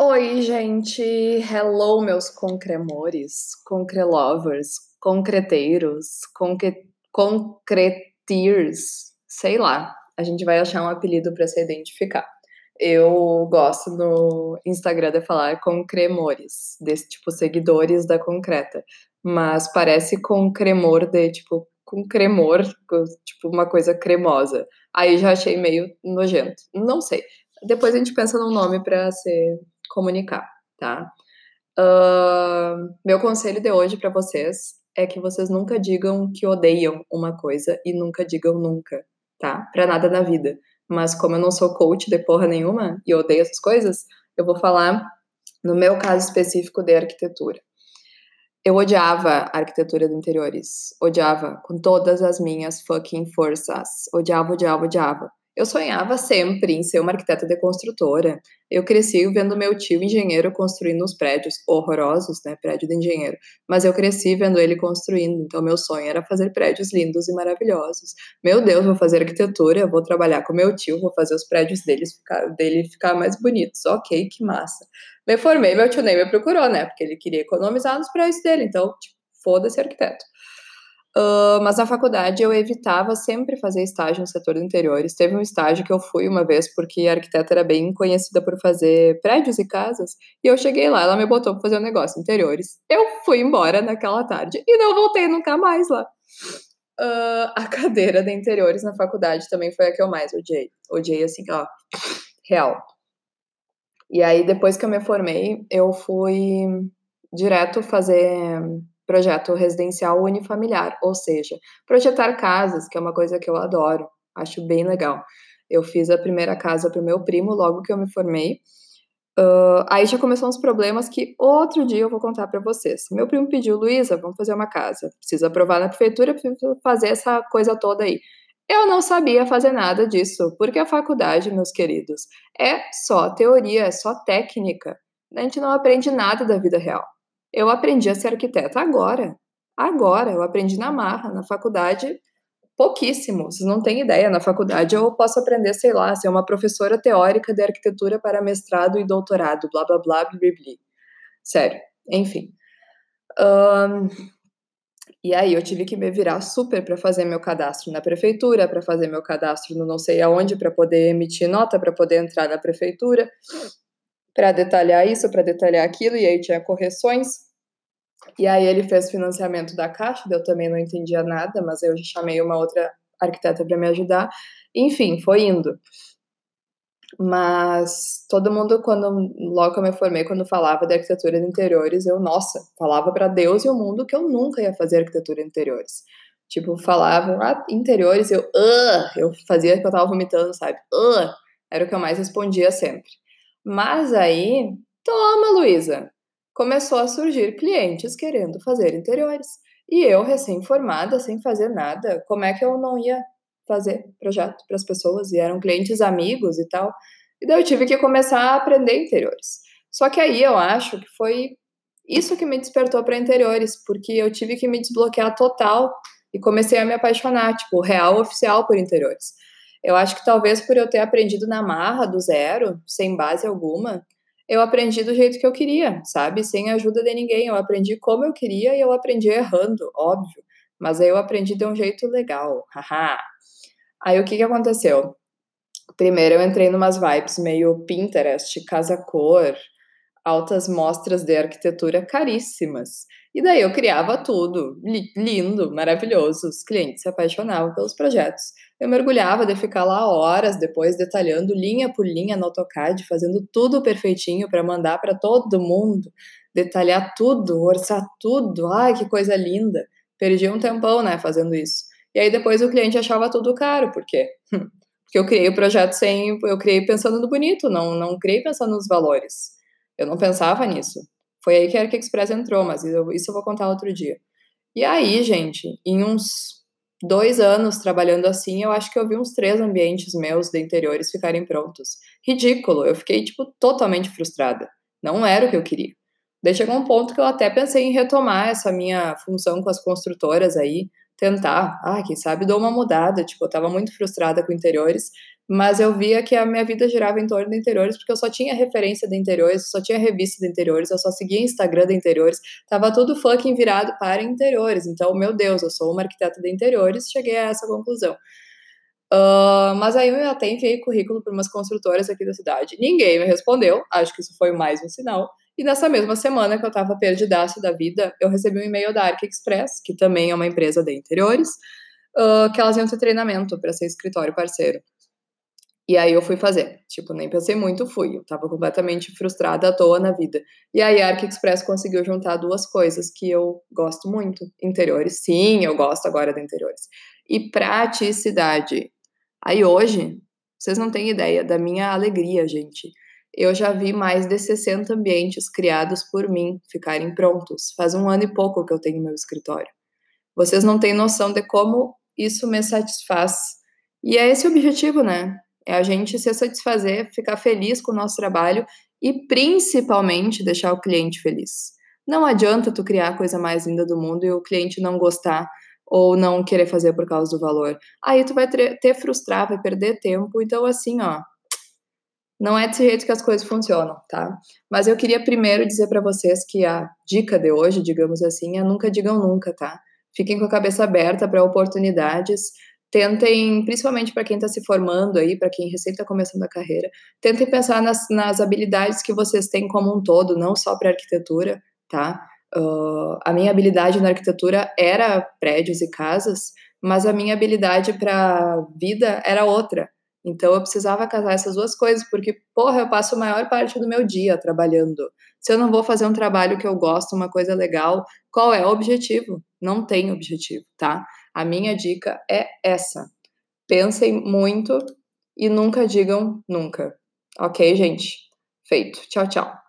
Oi, gente! Hello, meus concremores, concrelovers, concreteiros, concre... concretiers, sei lá. A gente vai achar um apelido para se identificar. Eu gosto no Instagram de falar concremores, desse tipo seguidores da concreta, mas parece concremor de tipo com cremor, tipo uma coisa cremosa. Aí já achei meio nojento. Não sei. Depois a gente pensa num nome para ser comunicar, tá? Uh, meu conselho de hoje para vocês é que vocês nunca digam que odeiam uma coisa e nunca digam nunca, tá? Pra nada na vida. Mas como eu não sou coach de porra nenhuma e odeio essas coisas, eu vou falar no meu caso específico de arquitetura. Eu odiava a arquitetura de interiores. Odiava com todas as minhas fucking forças. Odiava, odiava, odiava. Eu sonhava sempre em ser uma arquiteta de construtora. Eu cresci vendo meu tio engenheiro construindo uns prédios horrorosos, né? Prédio de engenheiro. Mas eu cresci vendo ele construindo. Então, meu sonho era fazer prédios lindos e maravilhosos. Meu Deus, vou fazer arquitetura, vou trabalhar com meu tio, vou fazer os prédios ficar, dele ficar mais bonitos. Ok, que massa. Me formei, meu tio nem me procurou, né? Porque ele queria economizar nos prédios dele. Então, tipo, foda-se arquiteto. Uh, mas na faculdade eu evitava sempre fazer estágio no setor de interiores. Teve um estágio que eu fui uma vez porque a arquiteta era bem conhecida por fazer prédios e casas. E eu cheguei lá, ela me botou para fazer um negócio interiores. Eu fui embora naquela tarde e não voltei nunca mais lá. Uh, a cadeira de interiores na faculdade também foi a que eu mais odiei. Odiei assim, ó, real. E aí depois que eu me formei, eu fui direto fazer projeto residencial unifamiliar, ou seja, projetar casas, que é uma coisa que eu adoro, acho bem legal. Eu fiz a primeira casa para o meu primo logo que eu me formei. Uh, aí já começou uns problemas que outro dia eu vou contar para vocês. Meu primo pediu, Luísa, vamos fazer uma casa. Precisa aprovar na prefeitura, precisa fazer essa coisa toda aí. Eu não sabia fazer nada disso, porque a faculdade, meus queridos, é só teoria, é só técnica. A gente não aprende nada da vida real. Eu aprendi a ser arquiteta agora. Agora, eu aprendi na marra, na faculdade, pouquíssimo. Vocês não têm ideia. Na faculdade eu posso aprender, sei lá, ser uma professora teórica de arquitetura para mestrado e doutorado, blá blá blá blá blá. Sério, enfim. Um, e aí eu tive que me virar super para fazer meu cadastro na prefeitura, para fazer meu cadastro no não sei aonde, para poder emitir nota, para poder entrar na prefeitura para detalhar isso, para detalhar aquilo, e aí tinha correções. E aí ele fez financiamento da Caixa, eu também não entendia nada, mas eu chamei uma outra arquiteta para me ajudar. Enfim, foi indo. Mas todo mundo, quando logo eu me formei, quando falava de arquitetura de interiores, eu, nossa, falava para Deus e o mundo que eu nunca ia fazer arquitetura de interiores. Tipo, falavam, ah, interiores, eu, uh, eu fazia que eu tava vomitando, sabe? Uh, era o que eu mais respondia sempre. Mas aí, toma, Luísa! Começou a surgir clientes querendo fazer interiores. E eu, recém-formada, sem fazer nada, como é que eu não ia fazer projeto para as pessoas? E eram clientes amigos e tal. E daí eu tive que começar a aprender interiores. Só que aí eu acho que foi isso que me despertou para interiores, porque eu tive que me desbloquear total e comecei a me apaixonar, tipo, real oficial por interiores. Eu acho que talvez por eu ter aprendido na marra, do zero, sem base alguma, eu aprendi do jeito que eu queria, sabe? Sem ajuda de ninguém. Eu aprendi como eu queria e eu aprendi errando, óbvio. Mas aí eu aprendi de um jeito legal. Haha. aí o que, que aconteceu? Primeiro eu entrei numas vibes meio Pinterest, casa-cor, altas mostras de arquitetura caríssimas. E daí eu criava tudo, lindo, maravilhoso. Os clientes se apaixonavam pelos projetos. Eu mergulhava de ficar lá horas depois detalhando linha por linha no AutoCAD, fazendo tudo perfeitinho para mandar para todo mundo, detalhar tudo, orçar tudo. Ai, que coisa linda. Perdi um tempão, né, fazendo isso. E aí depois o cliente achava tudo caro, por quê? Porque eu criei o projeto sem, eu criei pensando no bonito, não não criei pensando nos valores. Eu não pensava nisso. Foi aí que a ArcExpress entrou, mas isso eu vou contar outro dia. E aí, gente, em uns dois anos trabalhando assim, eu acho que eu vi uns três ambientes meus de interiores ficarem prontos. Ridículo, eu fiquei, tipo, totalmente frustrada. Não era o que eu queria. Daí chegou um ponto que eu até pensei em retomar essa minha função com as construtoras aí, tentar, ah, quem sabe dou uma mudada, tipo, eu tava muito frustrada com interiores, mas eu via que a minha vida girava em torno de interiores, porque eu só tinha referência de interiores, só tinha revista de interiores, eu só seguia Instagram de interiores, tava tudo fucking virado para interiores. Então, meu Deus, eu sou uma arquiteta de interiores, cheguei a essa conclusão. Uh, mas aí eu até enviei currículo para umas construtoras aqui da cidade. Ninguém me respondeu, acho que isso foi mais um sinal. E nessa mesma semana que eu estava perdidaço da vida, eu recebi um e-mail da Arc Express, que também é uma empresa de interiores, uh, que elas iam ter treinamento para ser escritório parceiro. E aí eu fui fazer. Tipo, nem pensei muito, fui. Eu tava completamente frustrada à toa na vida. E aí a Arc Express conseguiu juntar duas coisas que eu gosto muito. Interiores, sim, eu gosto agora de interiores. E praticidade. Aí hoje, vocês não têm ideia da minha alegria, gente. Eu já vi mais de 60 ambientes criados por mim ficarem prontos. Faz um ano e pouco que eu tenho meu escritório. Vocês não têm noção de como isso me satisfaz. E é esse o objetivo, né? É a gente se satisfazer, ficar feliz com o nosso trabalho e principalmente deixar o cliente feliz. Não adianta tu criar a coisa mais linda do mundo e o cliente não gostar ou não querer fazer por causa do valor. Aí tu vai ter frustrar, vai perder tempo. Então, assim, ó, não é desse jeito que as coisas funcionam, tá? Mas eu queria primeiro dizer para vocês que a dica de hoje, digamos assim, é nunca digam nunca, tá? Fiquem com a cabeça aberta para oportunidades tentem, principalmente para quem está se formando aí, para quem recém está começando a carreira, tentem pensar nas, nas habilidades que vocês têm como um todo, não só para arquitetura, tá? Uh, a minha habilidade na arquitetura era prédios e casas, mas a minha habilidade para vida era outra. Então eu precisava casar essas duas coisas, porque, porra, eu passo a maior parte do meu dia trabalhando. Se eu não vou fazer um trabalho que eu gosto, uma coisa legal, qual é o objetivo? Não tem objetivo, tá? A minha dica é essa. Pensem muito e nunca digam nunca. Ok, gente? Feito. Tchau, tchau.